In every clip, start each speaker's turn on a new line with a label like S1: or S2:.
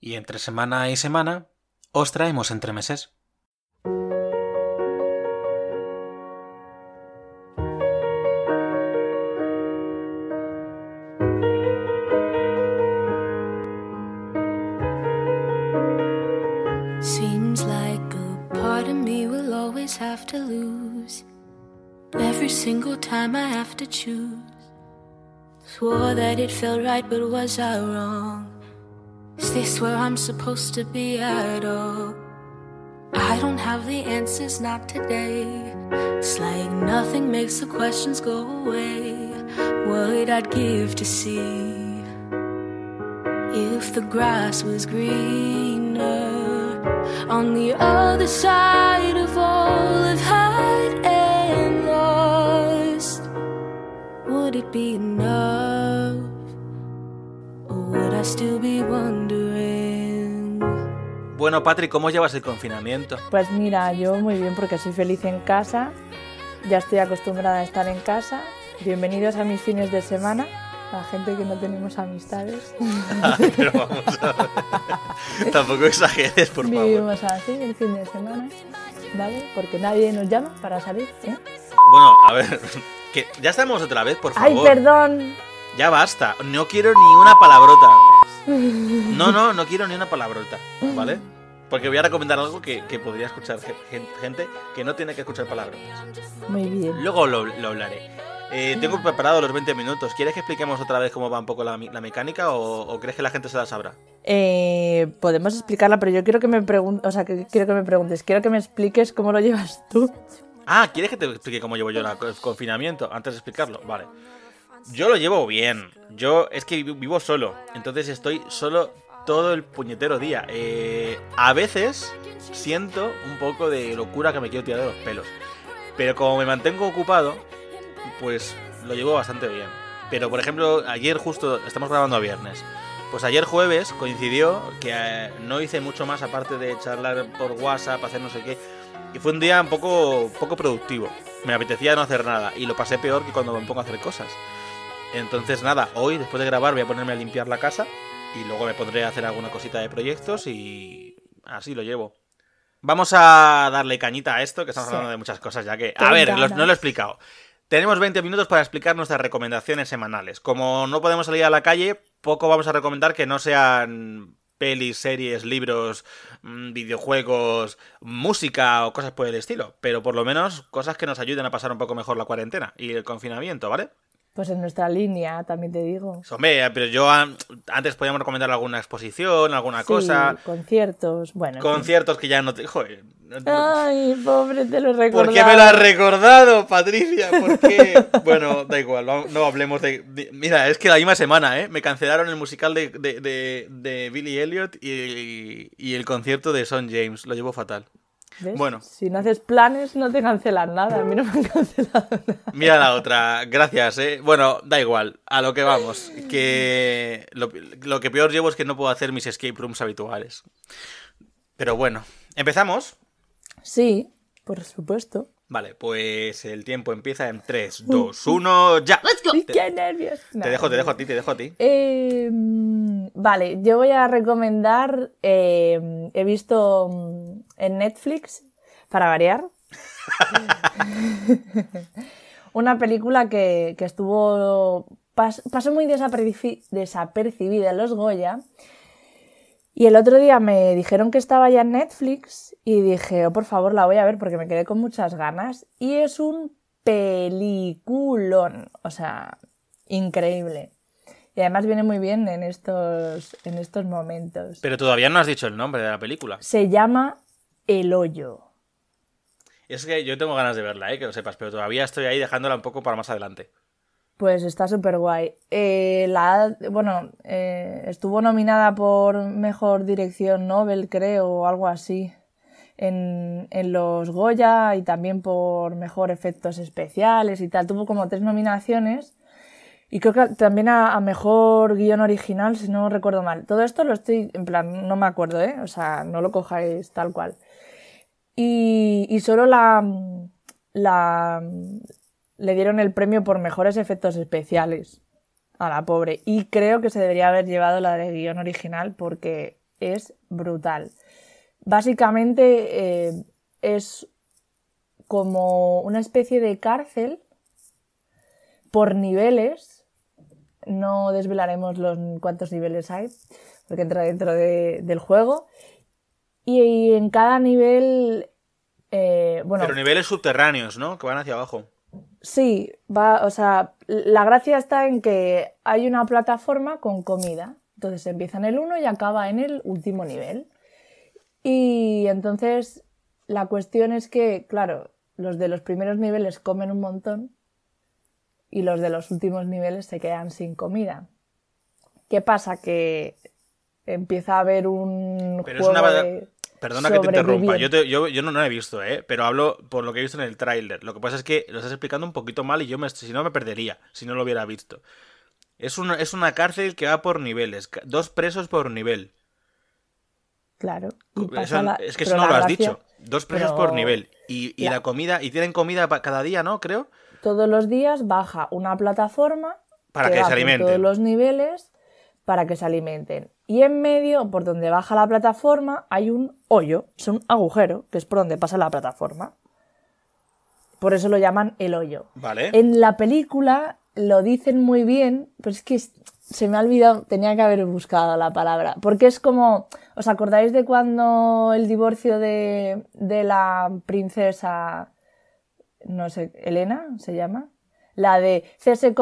S1: Y entre semana y semana os traemos entremeses.
S2: Seems like a part of me will always have to lose. Every single time I have to choose. Swore that it felt right, but was I wrong? Is this where I'm supposed to be at all? I don't have the answers, not today. It's like nothing makes the questions go away. What I'd give to see if the grass was greener on the other side of all I've had and lost. Would it be enough? Or would I still be wondering?
S1: Bueno, Patrick, ¿cómo llevas el confinamiento?
S3: Pues mira, yo muy bien porque soy feliz en casa, ya estoy acostumbrada a estar en casa. Bienvenidos a mis fines de semana, la gente que no tenemos amistades.
S1: Pero vamos a ver. Tampoco exageres, por favor.
S3: Vivimos así el fin de semana, ¿vale? Porque nadie nos llama para salir, ¿eh?
S1: Bueno, a ver, que ya estamos otra vez, por favor.
S3: ¡Ay, perdón!
S1: Ya basta, no quiero ni una palabrota. No, no, no quiero ni una palabrota, ¿vale? Porque voy a recomendar algo que, que podría escuchar ge- gen- gente que no tiene que escuchar palabrotas.
S3: Muy bien.
S1: Luego lo, lo hablaré. Eh, tengo preparado los 20 minutos. ¿Quieres que expliquemos otra vez cómo va un poco la, la mecánica o, o crees que la gente se la sabrá?
S3: Eh, podemos explicarla, pero yo quiero que me preguntes, o sea, que quiero que me preguntes, quiero que me expliques cómo lo llevas tú.
S1: Ah, ¿quieres que te explique cómo llevo yo la- el confinamiento antes de explicarlo? Vale. Yo lo llevo bien. Yo es que vi- vivo solo. Entonces estoy solo todo el puñetero día. Eh, a veces siento un poco de locura que me quiero tirar de los pelos. Pero como me mantengo ocupado, pues lo llevo bastante bien. Pero por ejemplo, ayer justo, estamos grabando a viernes. Pues ayer jueves coincidió que eh, no hice mucho más aparte de charlar por WhatsApp, hacer no sé qué. Y fue un día un poco, poco productivo. Me apetecía no hacer nada y lo pasé peor que cuando me pongo a hacer cosas. Entonces nada, hoy después de grabar voy a ponerme a limpiar la casa y luego me pondré a hacer alguna cosita de proyectos y así lo llevo. Vamos a darle cañita a esto, que estamos
S3: Sí.
S1: hablando de muchas cosas ya que... A ver, no lo he explicado. Tenemos 20 minutos para explicar nuestras recomendaciones semanales. Como no podemos salir a la calle, poco vamos a recomendar que no sean pelis, series, libros, mm, videojuegos, música o cosas por el estilo. Pero por lo menos cosas que nos ayuden a pasar un poco mejor la cuarentena y el confinamiento, ¿vale?
S3: Pues en nuestra línea, también te digo.
S1: Hombre, pero yo an- antes podíamos recomendar alguna exposición, alguna
S3: Sí,
S1: cosa,
S3: conciertos, bueno.
S1: conciertos que ya no te... Joder, no-
S3: Ay, pobre, te lo recuerdo.
S1: ¿Por qué me lo has recordado, Patricia? ¿Por qué? bueno, da igual, no, no hablemos de, de- Mira, es que la misma semana, ¿eh? Me cancelaron el musical de, de, de, de Billy Elliot y, y el concierto de Son James. Lo llevo fatal. Bueno.
S3: Si no haces planes, no te cancelan nada. A mí no me han cancelado nada.
S1: Mira la otra, gracias, ¿eh? Bueno, da igual, a lo que vamos. Que lo, lo que peor llevo es que no puedo hacer mis escape rooms habituales. Pero bueno, ¿empezamos?
S3: Sí, por supuesto.
S1: Vale, pues el tiempo empieza en 3, 2, 1, ya.
S3: Ay,
S1: Te-
S3: ¡Qué nervios!
S1: Te dejo, te dejo a ti, te dejo a ti.
S3: Eh, vale, yo voy a recomendar. eh, he visto mm, en Netflix, para variar, una película que, que estuvo. pas- pasó muy desaperci- desapercibida en los Goya. Y el otro día me dijeron que estaba ya en Netflix y dije, oh, por favor, la voy a ver porque me quedé con muchas ganas. Y es un peliculón, o sea, increíble. Y además viene muy bien en estos, en estos momentos.
S1: Pero todavía no has dicho el nombre de la película.
S3: Se llama El Hoyo.
S1: Es que yo tengo ganas de verla, ¿eh? que lo sepas, pero todavía estoy ahí dejándola un poco para más adelante.
S3: Pues está súper guay. Eh, la, bueno, eh, estuvo nominada por Mejor Dirección Nobel, creo, o algo así, en, en los Goya y también por Mejor Efectos Especiales y tal. Tuvo como tres nominaciones y creo que también a, Mejor Guión Original, si no recuerdo mal. Todo esto lo estoy, en plan, no me acuerdo, ¿eh? O sea, no lo cojáis tal cual. Y, y solo la, la, le dieron el premio por mejores efectos especiales a la pobre. Y creo que se debería haber llevado la de guion original porque es brutal. Básicamente eh, es como una especie de cárcel por niveles. No desvelaremos los cuántos niveles hay, porque entra dentro del juego. Y, en cada nivel. Eh, bueno,
S1: Pero niveles subterráneos, ¿no? Que van hacia abajo.
S3: Sí, va, o sea, la gracia está en que hay una plataforma con comida. Entonces empieza en el 1 y acaba en el último nivel. Y entonces la cuestión es que, claro, los de los primeros niveles comen un montón y los de los últimos niveles se quedan sin comida. ¿Qué pasa? Que empieza a haber un juego de
S1: Perdona que te interrumpa, yo, yo, no, lo he visto, ¿eh? pero hablo por lo que he visto en el tráiler. Lo que pasa es que lo estás explicando un poquito mal y yo me, si no me perdería, si no lo hubiera visto. Es una, es una cárcel que va por niveles, dos presos por nivel.
S3: Claro.
S1: es que eso no lo has dicho. Dos presos por nivel. Y, la comida, y tienen comida cada día, ¿no? Creo.
S3: Todos los días baja una plataforma
S1: para que, se alimenten.
S3: Todos los niveles para que se alimenten. Y en medio, por donde baja la plataforma, hay un hoyo, es un agujero, que es por donde pasa la plataforma. Por eso lo llaman el hoyo.
S1: Vale.
S3: En la película lo dicen muy bien, pero es que se me ha olvidado, tenía que haber buscado la palabra. Porque es como, ¿os acordáis de cuando el divorcio de, de la princesa, no sé, Elena se llama? la de cese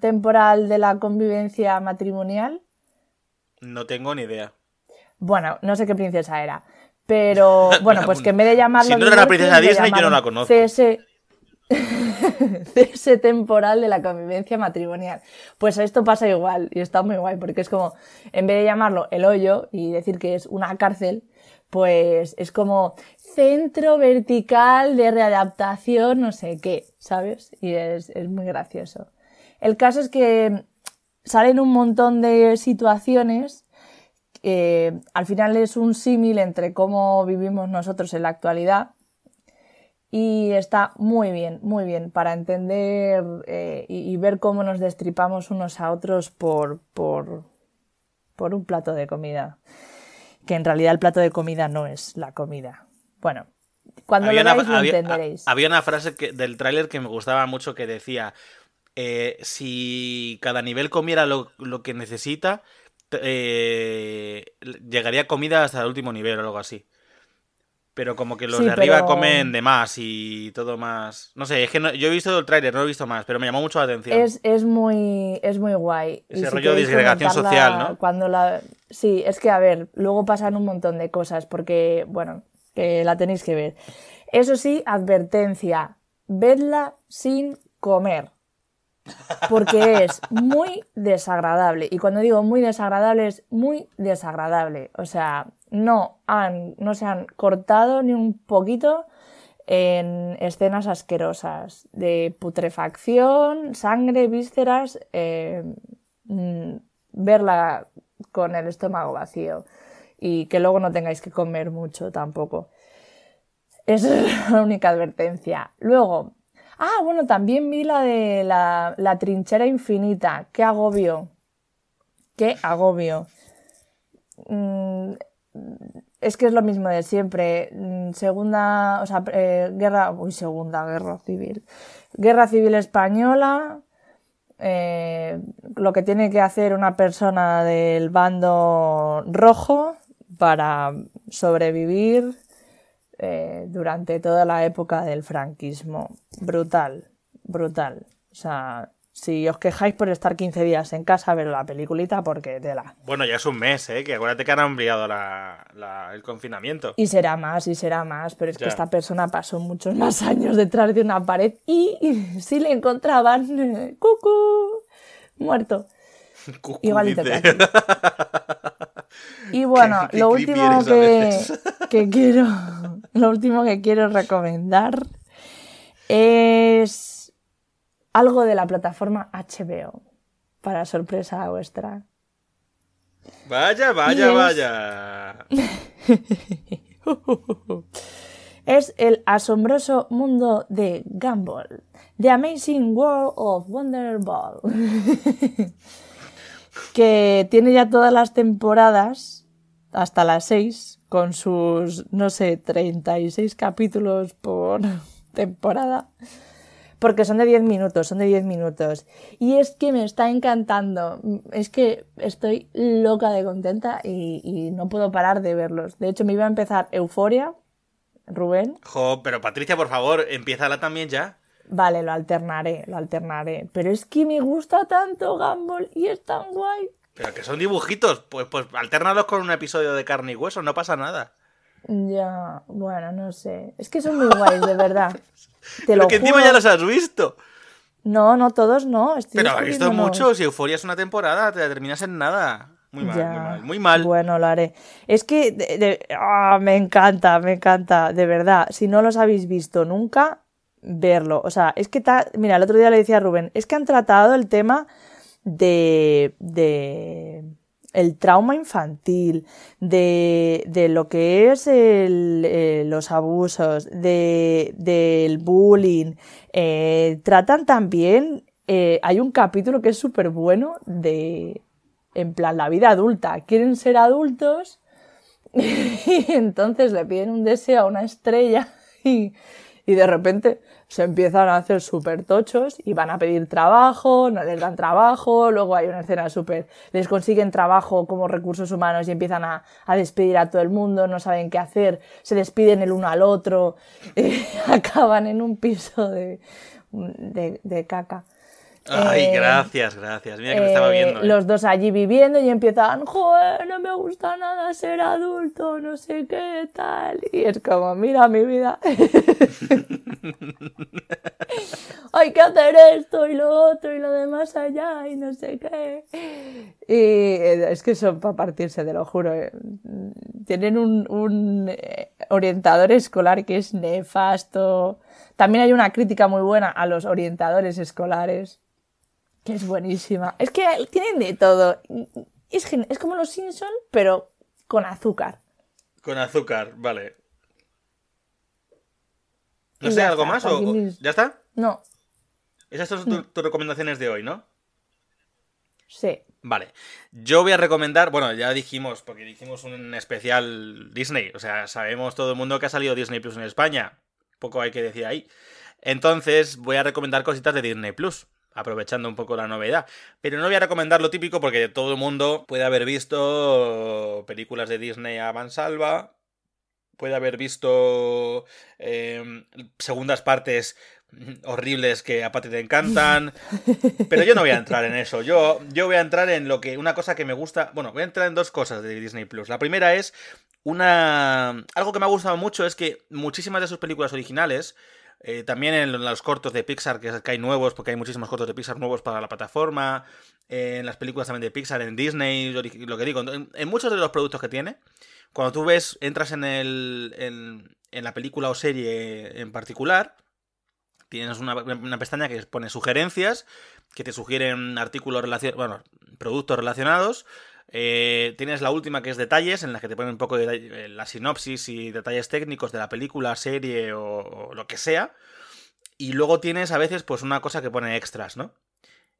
S3: temporal de la convivencia matrimonial.
S1: No tengo ni idea.
S3: Bueno, no sé qué princesa era. Pero bueno, pues que en vez de llamarlo.
S1: Si no era la princesa Disney, yo no la conozco.
S3: Cese, cese temporal de la convivencia matrimonial. Pues esto pasa igual y está muy guay porque es como, en vez de llamarlo el hoyo y decir que es una cárcel, pues es como centro vertical de readaptación, no sé qué, ¿sabes? Y es, muy gracioso. El caso es que salen un montón de situaciones. al final es un símil entre cómo vivimos nosotros en la actualidad y está muy bien, muy bien para entender eh, y, ver cómo nos destripamos unos a otros por, por, por un plato de comida que en realidad el plato de comida no es la comida. Bueno, cuando lo veáis lo entenderéis.
S1: Había una frase que, del tráiler que me gustaba mucho que decía, eh, si cada nivel comiera lo, que necesita, eh, llegaría comida hasta el último nivel o algo así. Pero como que los de arriba comen de más y todo más. No sé, es que yo he visto el tráiler, no lo he visto más, pero me llamó mucho la atención.
S3: Es, muy, es muy guay.
S1: Ese rollo de disgregación social, ¿no?
S3: Cuando la... Sí, es que a ver, luego pasan un montón de cosas, porque, bueno, que la tenéis que ver. Eso sí, advertencia, vedla sin comer. Porque es muy desagradable. Y cuando digo muy desagradable, es muy desagradable. O sea, no, han, no se han cortado ni un poquito en escenas asquerosas de putrefacción, sangre, vísceras, eh, mm, verla con el estómago vacío y que luego no tengáis que comer mucho tampoco. Esa es la única advertencia. Luego, ah, bueno, también vi la de la, trinchera infinita. Qué agobio. Qué agobio. Mm, es que es lo mismo de siempre. Mm, segunda, o sea, eh, guerra, uy, segunda guerra civil. Guerra civil española. Eh, lo que tiene que hacer una persona del bando rojo para sobrevivir eh, durante toda la época del franquismo. Brutal, brutal. O sea, si os quejáis por estar 15 días en casa a ver la peliculita, porque tela.
S1: Bueno, ya es un mes, ¿eh? Que acuérdate que han ampliado el confinamiento.
S3: Y será más, y será más, pero es que esta persona pasó muchos más años detrás de una pared y, si le encontraban, cucú, muerto. Igualito Y bueno, lo último que, que quiero, lo último que quiero recomendar es algo de la plataforma HBO, para sorpresa vuestra.
S1: Vaya, vaya, vaya.
S3: es el asombroso mundo de Gumball. The Amazing World of Wonder Ball. que tiene ya todas las temporadas. hasta las 6 con sus, no sé, 36 capítulos por temporada. Porque son de 10 minutos, son de 10 minutos. Y es que me está encantando. Es que estoy loca de contenta y, y no puedo parar de verlos. De hecho, me iba a empezar Euforia, Rubén.
S1: Jo, pero Patricia, por favor, empiézala también ya.
S3: Vale, lo alternaré, lo alternaré. Pero es que me gusta tanto Gumball y es tan guay.
S1: Pero que son dibujitos, pues, pues alternalos con un episodio de carne y hueso, no pasa nada.
S3: Ya, bueno, no sé. Es que son muy guays, de verdad. Te lo
S1: que encima ya los has visto.
S3: No, no, todos no. Estoy
S1: Pero has visto muchos y Euforia es una temporada, te la terminas en nada. Muy mal,
S3: Ya.
S1: muy mal, muy mal.
S3: Bueno, lo haré. Es que de- de- ah, me encanta, me encanta, de verdad. Si no los habéis visto nunca, verlo. O sea, es que, ta- mira, el otro día le decía a Rubén, es que han tratado el tema de, de el trauma infantil, de, de lo que es el, eh, los abusos, de, del bullying. Eh, tratan también, eh, hay un capítulo que es súper bueno de, en plan, la vida adulta. Quieren ser adultos y entonces le piden un deseo a una estrella y, y de repente se empiezan a hacer súper tochos y van a pedir trabajo, no les dan trabajo, luego hay una escena súper, les consiguen trabajo como recursos humanos y empiezan a, a despedir a todo el mundo, no saben qué hacer, se despiden el uno al otro, eh, acaban en un piso de, de, de caca.
S1: Ay,
S3: Eh,
S1: gracias, gracias. Mira que lo estaba
S3: eh,
S1: viendo. ¿eh?
S3: Los dos allí viviendo y empiezan, joder, no me gusta nada ser adulto, no sé qué tal. Y es como, mira mi vida. Hay que hacer esto y lo otro y lo demás allá y no sé qué. Y es que son para partirse, te lo juro. Tienen un, un orientador escolar que es nefasto. También hay una crítica muy buena a los orientadores escolares que es buenísima. Es que tienen de todo. Es, es como los Simpson, pero con azúcar.
S1: Con azúcar, vale. No sé, ¿algo
S3: está,
S1: más? o- ¿Ya está?
S3: No,
S1: Esas son tu- tus recomendaciones de hoy, ¿no?
S3: sí.
S1: Vale. Yo voy a recomendar, bueno, ya dijimos, porque dijimos un especial Disney, o sea, sabemos todo el mundo que ha salido Disney Plus en España. Poco hay que decir ahí. Entonces, voy a recomendar cositas de Disney Plus, aprovechando un poco la novedad. Pero no voy a recomendar lo típico porque todo el mundo puede haber visto películas de Disney a mansalva, puede haber visto eh, segundas partes horribles que a Pati te encantan. Pero yo no voy a entrar en eso. Yo, yo voy a entrar en lo que. Una cosa que me gusta. Bueno, voy a entrar en dos cosas de Disney Plus. La primera es una. Algo que me ha gustado mucho es que muchísimas de sus películas originales. Eh, también en los cortos de Pixar, que, hay nuevos, porque hay muchísimos cortos de Pixar nuevos para la plataforma. eh, en las películas también de Pixar, en Disney, lo que digo, en, en muchos de los productos que tiene. Cuando tú ves, entras en, el, en, en la película o serie en particular, tienes una, una pestaña que pone sugerencias, que te sugieren artículos relacionados, bueno, productos relacionados. Eh, tienes la última que es detalles, en la que te ponen un poco de eh, la sinopsis y detalles técnicos de la película, serie o, lo que sea. Y luego tienes a veces pues una cosa que pone extras, ¿no?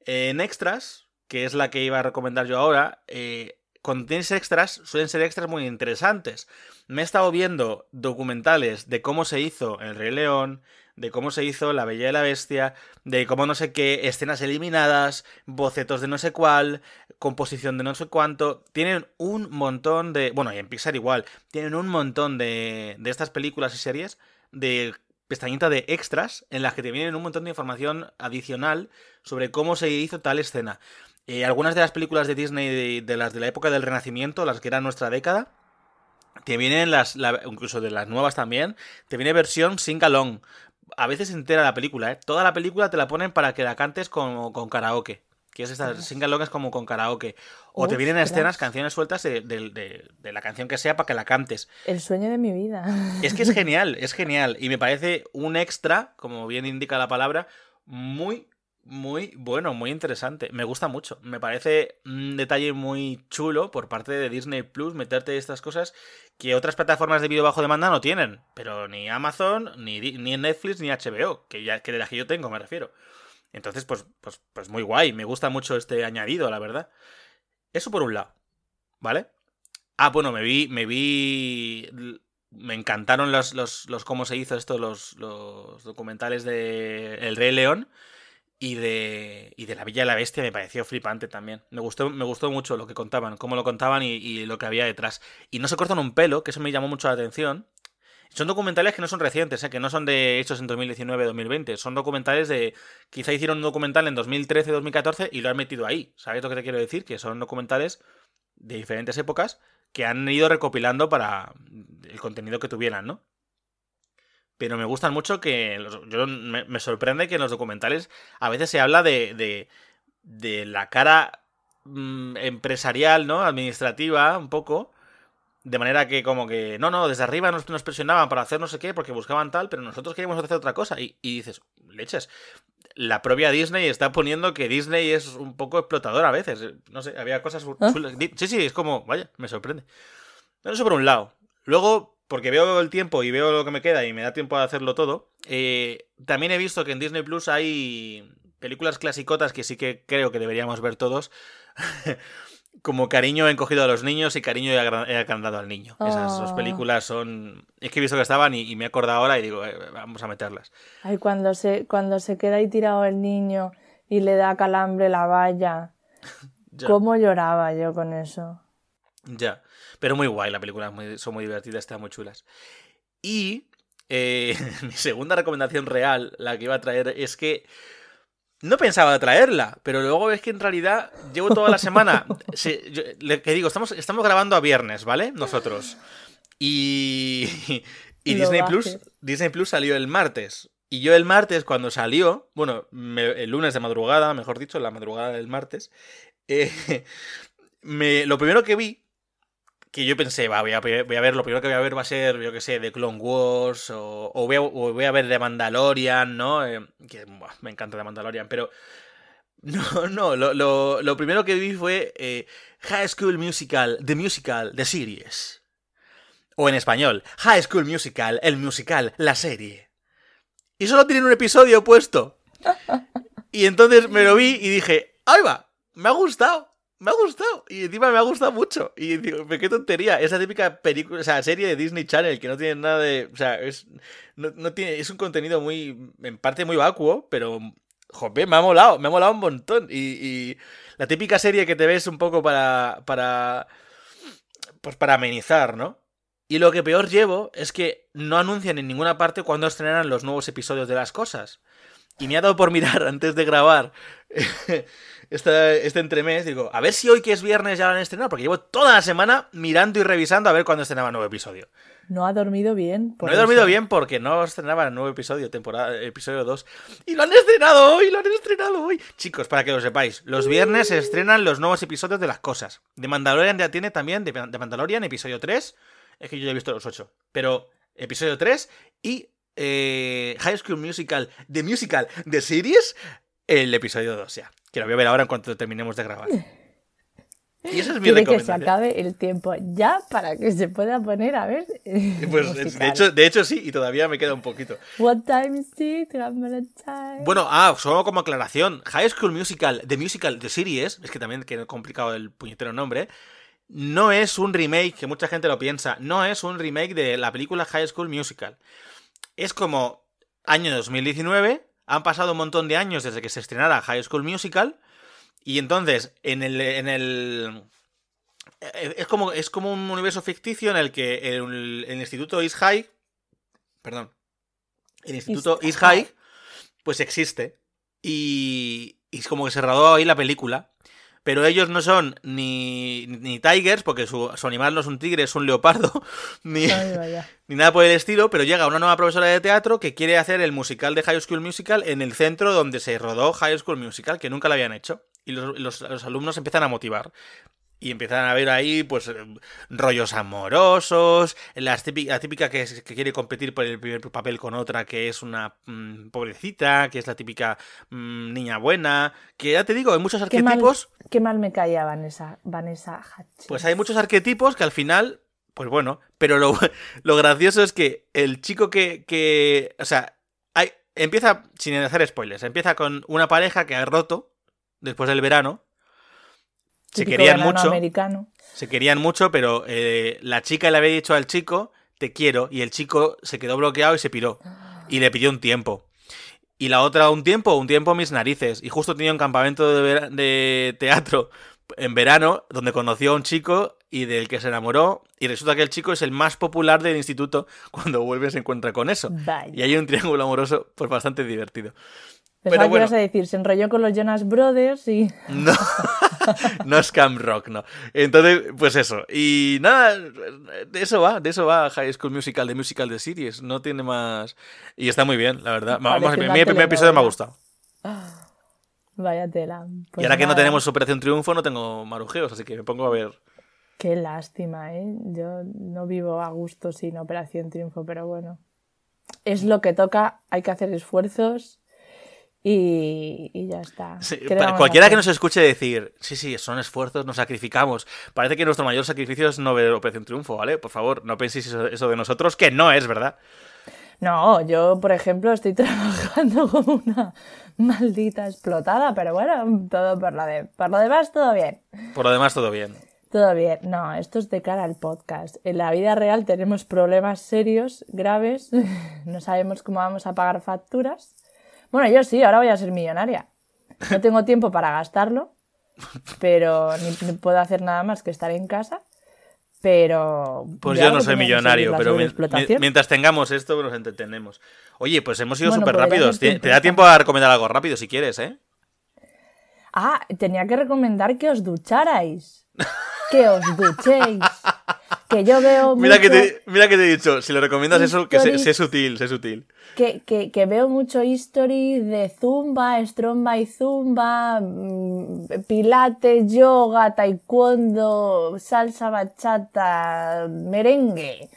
S1: En extras, que es la que iba a recomendar yo ahora, eh, cuando tienes extras, suelen ser extras muy interesantes. Me he estado viendo documentales de cómo se hizo El Rey León, de cómo se hizo La Bella y la Bestia, de cómo no sé qué, escenas eliminadas, bocetos de no sé cuál, composición de no sé cuánto. Tienen un montón de... Bueno, y en Pixar igual. Tienen un montón de, de estas películas y series de pestañita de extras en las que te vienen un montón de información adicional sobre cómo se hizo tal escena. Eh, algunas de las películas de Disney de, las de la época del Renacimiento, las que eran nuestra década, te vienen las, la- incluso de las nuevas también, te viene versión sing along. A veces entera la película, ¿eh? Toda la película te la ponen para que la cantes con, con karaoke. Que es esta, sing along es como con karaoke. O te vienen escenas, canciones sueltas de, de- de- de la canción que sea para que la cantes.
S3: El sueño de mi vida.
S1: Es que es genial, es genial. Y me parece un extra, como bien indica la palabra, muy, muy bueno, muy interesante. Me gusta mucho. Me parece un detalle muy chulo por parte de Disney Plus meterte estas cosas que otras plataformas de vídeo bajo demanda no tienen. Pero ni Amazon, ni, ni Netflix, ni HBO, que ya que de la que yo tengo, me refiero. Entonces, pues, pues, pues muy guay. Me gusta mucho este añadido, la verdad. Eso por un lado. ¿Vale? Ah, bueno, me vi. Me vi. Me encantaron los, los, los cómo se hizo esto, los, los documentales de El Rey León y de, y de La Villa y la Bestia me pareció flipante también. Me gustó, me gustó mucho lo que contaban, cómo lo contaban y, y, lo que había detrás. Y no se cortan un pelo, que eso me llamó mucho la atención. Son documentales que no son recientes, ¿eh? que no son de hechos en 2019-2020. Son documentales de. Quizá hicieron un documental en 2013-2014 y lo han metido ahí. ¿Sabes lo que te quiero decir? Que son documentales de diferentes épocas que han ido recopilando para el contenido que tuvieran, ¿no? Pero me gustan mucho que. Yo, me, me, sorprende que en los documentales a veces se habla de, de, de la cara mmm, empresarial, ¿no? Administrativa, un poco. De manera que, como que, no, no, desde arriba nos, nos, presionaban para hacer no sé qué, porque buscaban tal, pero nosotros queríamos hacer otra cosa. Y, y, dices, leches, la propia Disney está poniendo que Disney es un poco explotador a veces. No sé, había cosas.
S3: ¿Ah?
S1: Sí, sí, es como, vaya, me sorprende. Eso por un lado. Luego, porque veo el tiempo y veo lo que me queda y me da tiempo a hacerlo todo, eh, también he visto que en Disney Plus hay películas clasicotas que sí que creo que deberíamos ver todos. como Cariño he encogido a los niños y Cariño he agrandado al niño. Oh. Esas dos películas son... Es que he visto que estaban y, y me he acordado ahora y digo, eh, vamos a meterlas.
S3: Ay, cuando se, cuando se queda ahí tirado el niño y le da calambre la valla. ¿Cómo lloraba yo con eso?
S1: Ya, pero muy guay la película, muy, son muy divertidas, están muy chulas. Y eh, mi segunda recomendación real, la que iba a traer, es que no pensaba traerla, pero luego es que en realidad llevo toda la semana. se, yo, le, que digo, estamos, estamos grabando a viernes, ¿vale? Nosotros. Y. Y Disney Plus, Disney Plus salió el martes. Y yo el martes, cuando salió, bueno, me, el lunes de madrugada, mejor dicho, la madrugada del martes, eh, me, lo primero que vi, que yo pensé, va, voy a, voy a, ver, lo primero que voy a ver va a ser, yo que sé, de Clone Wars, o, o, voy, a, o voy, a, ver de Mandalorian, ¿no? Eh, que buah, me encanta de Mandalorian, pero... No, no, lo, lo, lo primero que vi fue eh, High School Musical, The Musical, The Series. O en español, High School Musical, el musical, la serie. Y solo tienen un episodio puesto. Y entonces me lo vi y dije, ¡ay va! Me ha gustado me ha gustado. Y encima me ha gustado mucho. Y digo, qué tontería. Esa típica película, o sea, serie de Disney Channel que no tiene nada de. O sea, es. No, tiene. Es un contenido muy. En parte muy vacuo, pero. Joder, me ha molado. Me ha molado un montón. Y, y la típica serie que te ves un poco para. para. Pues para amenizar, ¿no? Y lo que peor llevo es que no anuncian en ninguna parte cuándo estrenarán los nuevos episodios de las cosas. Y me ha dado por mirar antes de grabar este, este entremés, digo, a ver si hoy que es viernes ya lo han estrenado, porque llevo toda la semana mirando y revisando a ver cuándo estrenaba el nuevo episodio.
S3: No ha dormido bien.
S1: no he dormido bien porque no estrenaba el nuevo episodio, temporada, episodio 2. Y lo han estrenado hoy, lo han estrenado hoy. Chicos, para que lo sepáis, los viernes se estrenan los nuevos episodios de las cosas. De Mandalorian ya tiene también, de, de Mandalorian, episodio 3. Es que yo ya he visto los 8. Pero episodio 3 y eh, High School Musical, The Musical, The Series, el episodio 2 ya. Que lo voy a ver ahora en cuanto terminemos de grabar. Y esa es mi
S3: Quiere que se acabe el tiempo ya para que se pueda poner a ver.
S1: Pues de hecho, de hecho sí, y todavía me queda un poquito.
S3: What time is it? Time.
S1: Bueno, ah, solo como aclaración. High School Musical, The Musical, The Series, es que también que complicado el puñetero nombre. No es un remake, que mucha gente lo piensa. No es un remake de la película High School Musical. Es como año 2019, han pasado un montón de años desde que se estrenara High School Musical, y entonces en el, en el es como, es como un universo ficticio en el que el, el instituto East High, perdón, el instituto East, East High, pues existe, y, y es como que se rodó ahí la película. Pero ellos no son ni, ni tigers, porque su, su, animal no es un tigre, es un leopardo, ni, ni, nada por el estilo, pero llega una nueva profesora de teatro que quiere hacer el musical de High School Musical en el centro donde se rodó High School Musical, que nunca lo habían hecho. Y los, los, los alumnos empiezan a motivar. Y empiezan a ver ahí, pues, rollos amorosos, las típica, la típica que, que, quiere competir por el primer papel con otra, que es una mmm, pobrecita, que es la típica mmm, niña buena, que ya te digo, hay muchos arquetipos...
S3: Qué mal, qué mal me caía Vanessa, Vanessa Hutchins.
S1: Pues hay muchos arquetipos que al final, pues bueno, pero lo, lo gracioso es que el chico que, que o sea, hay, empieza, sin hacer spoilers, empieza con una pareja que ha roto después del verano, se querían mucho.
S3: americano.
S1: Se querían mucho, pero eh, la chica le había dicho al chico, te quiero, y el chico se quedó bloqueado y se piró. Y le pidió un tiempo. Y la otra un tiempo, un tiempo mis narices. Y justo tenía un campamento de, de teatro en verano donde conoció a un chico y del que se enamoró. Y resulta que el chico es el más popular del instituto. Cuando vuelve se encuentra con eso. Y hay un triángulo amoroso pues bastante divertido.
S3: Pensaba
S1: Pero
S3: que
S1: bueno.
S3: ibas a decir, se enrolló con los Jonas Brothers y...
S1: No, no es Camp Rock, no. Entonces, pues eso. Y nada, de eso va, de eso va High School Musical, de Musical de Series. No tiene más. Y está muy bien, la verdad. Vamos, mi primer episodio me ha gustado.
S3: Vaya tela.
S1: y
S3: Pues
S1: ahora que no tenemos Operación Triunfo, no tengo marujeos, así que me pongo a ver.
S3: Qué lástima, ¿eh? Yo no vivo a gusto sin Operación Triunfo, pero bueno. Es lo que toca, hay que hacer esfuerzos y, y ya está.
S1: Sí,
S3: ¿Qué le
S1: pa-
S3: vamos a
S1: cualquiera que nos escuche decir, sí, sí, son esfuerzos, nos sacrificamos. Parece que nuestro mayor sacrificio es no ver Operación Triunfo, ¿vale? Por favor, no penséis eso, eso de nosotros, que no es verdad.
S3: No, yo, por ejemplo, estoy trabajando como una maldita explotada, pero bueno, todo por lo, de, por lo demás, todo bien.
S1: Por lo demás, todo bien.
S3: Todo bien. No, esto es de cara al podcast. En la vida real tenemos problemas serios, graves. No sabemos cómo vamos a pagar facturas. Bueno, yo sí, ahora voy a ser millonaria. No tengo tiempo para gastarlo, pero ni, ni puedo hacer nada más que estar en casa. Pero.
S1: Pues yo no soy millonario, pero mi-
S3: sobreexplotación.
S1: mi- mientras tengamos esto, nos entretenemos. Oye, pues hemos sido
S3: Bueno,
S1: súper
S3: podría
S1: rápidos. Te, da tiempo a recomendar algo rápido si quieres, ¿eh?
S3: Ah, tenía que recomendar que os ducharais. Que os duchéis. Que yo veo
S1: Mira que, te, mira que te he dicho, si lo recomiendas eso, que sé sutil, sé sutil.
S3: que, que, que veo mucho history de zumba, stromba y zumba, mm, pilates, yoga, taekwondo, salsa bachata, merengue.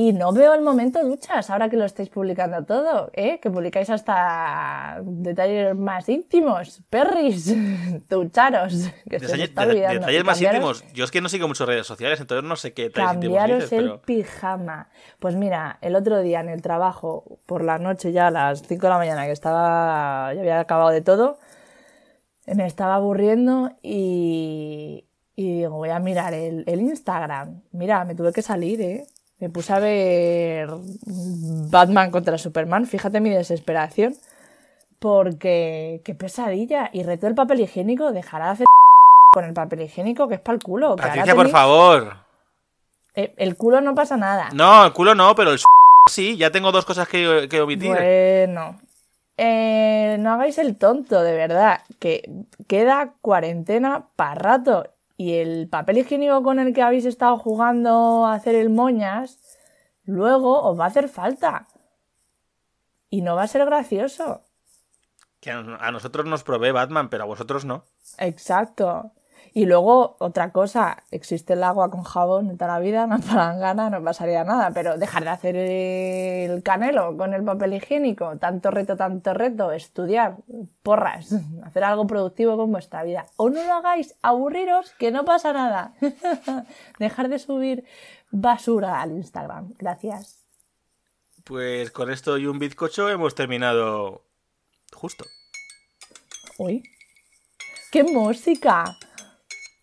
S3: Y no veo el momento duchas, ahora que lo estáis publicando todo, ¿eh? Que publicáis hasta detalles más íntimos. Perris, ducharos. Que se
S1: de- detalles más íntimos. Yo es que no sigo muchas redes sociales, entonces no sé qué detalles íntimos
S3: Cambiaros
S1: dices,
S3: el
S1: pero...
S3: pijama. Pues mira, el otro día en el trabajo, por la noche ya a las 5 de la mañana, que estaba, ya había acabado de todo, me estaba aburriendo y, y digo, voy a mirar el, el Instagram. Mira, me tuve que salir, ¿eh? Me puse a ver Batman contra Superman, fíjate mi desesperación, porque qué pesadilla. Y reto el papel higiénico, dejará de hacer con el papel higiénico, que es para el culo. que
S1: Patricia, por
S3: tenéis-
S1: favor.
S3: eh, el culo no pasa nada.
S1: No, el culo no, pero el sí, ya tengo dos cosas que, que omitir.
S3: Bueno. Eh, no hagáis el tonto, de verdad. Que queda cuarentena para rato. Y el papel higiénico con el que habéis estado jugando a hacer el moñas, luego os va a hacer falta. Y no va a ser gracioso.
S1: Que a nosotros nos provee Batman, pero a vosotros no.
S3: Exacto. Y luego, otra cosa, existe el agua con jabón de toda la vida, una palangana, no pasaría nada, pero dejar de hacer el canelo con el papel higiénico, tanto reto, tanto reto, estudiar, porras, hacer algo productivo con vuestra vida. O no lo hagáis, aburriros, que no pasa nada. dejar de subir basura al Instagram. Gracias.
S1: Pues con esto y un bizcocho hemos terminado justo.
S3: Uy. ¡Qué música!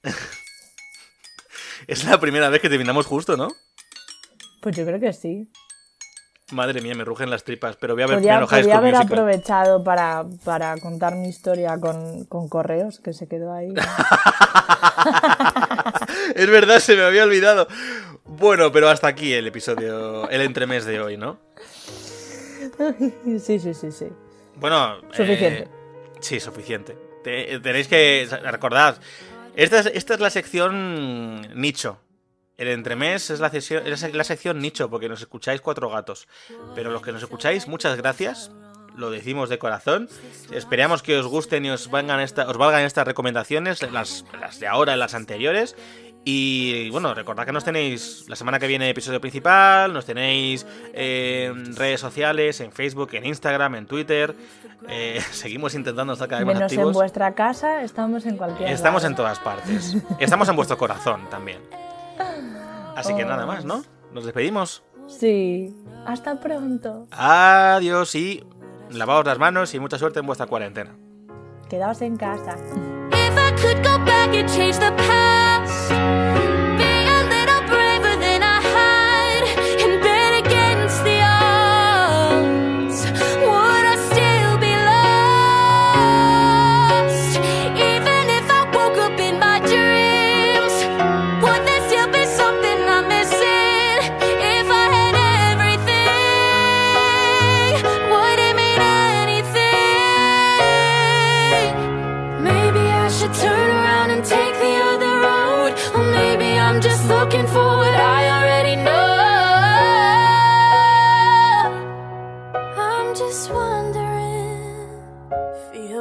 S1: Es la primera vez que terminamos justo, ¿no?
S3: Pues yo creo que sí.
S1: Madre mía, me rugen las tripas, pero voy a ver primero High
S3: podría
S1: School
S3: haber
S1: Musical.
S3: aprovechado para, para contar mi historia con, con correos, que se quedó ahí.
S1: es verdad, se me había olvidado. Bueno, pero hasta aquí el episodio, el entremés de hoy, ¿no?
S3: sí, sí, sí, sí.
S1: Bueno,
S3: Suficiente.
S1: eh, sí, suficiente. Te- tenéis que recordad, esta es, esta es la sección nicho. El entremés es la, sección, es la sección nicho, porque nos escucháis cuatro gatos. Pero los que nos escucháis, muchas gracias. Lo decimos de corazón. Esperamos que os gusten y os valgan, esta, os valgan estas recomendaciones, las, las de ahora y las anteriores. Y bueno, recordad que nos tenéis la semana que viene episodio principal, nos tenéis eh, en redes sociales, en Facebook, en Instagram, en Twitter. Eh, seguimos intentando estar cada vez más
S3: Menos en vuestra casa, estamos en cualquier
S1: Estamos
S3: lado.
S1: en todas partes. Estamos en vuestro corazón también. Así que nada más, ¿no? Nos despedimos.
S3: Sí. Hasta pronto.
S1: Adiós y lavaos las manos y mucha suerte en vuestra cuarentena.
S3: Quedaos en casa.
S2: us.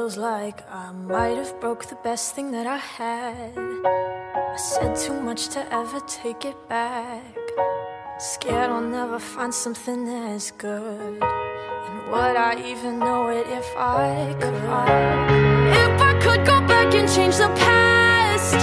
S2: Feels like I might have broke the best thing that I had. I said too much to ever take it back. Scared I'll never find something as good. And would I even know it if I could? If I could go back and change the past,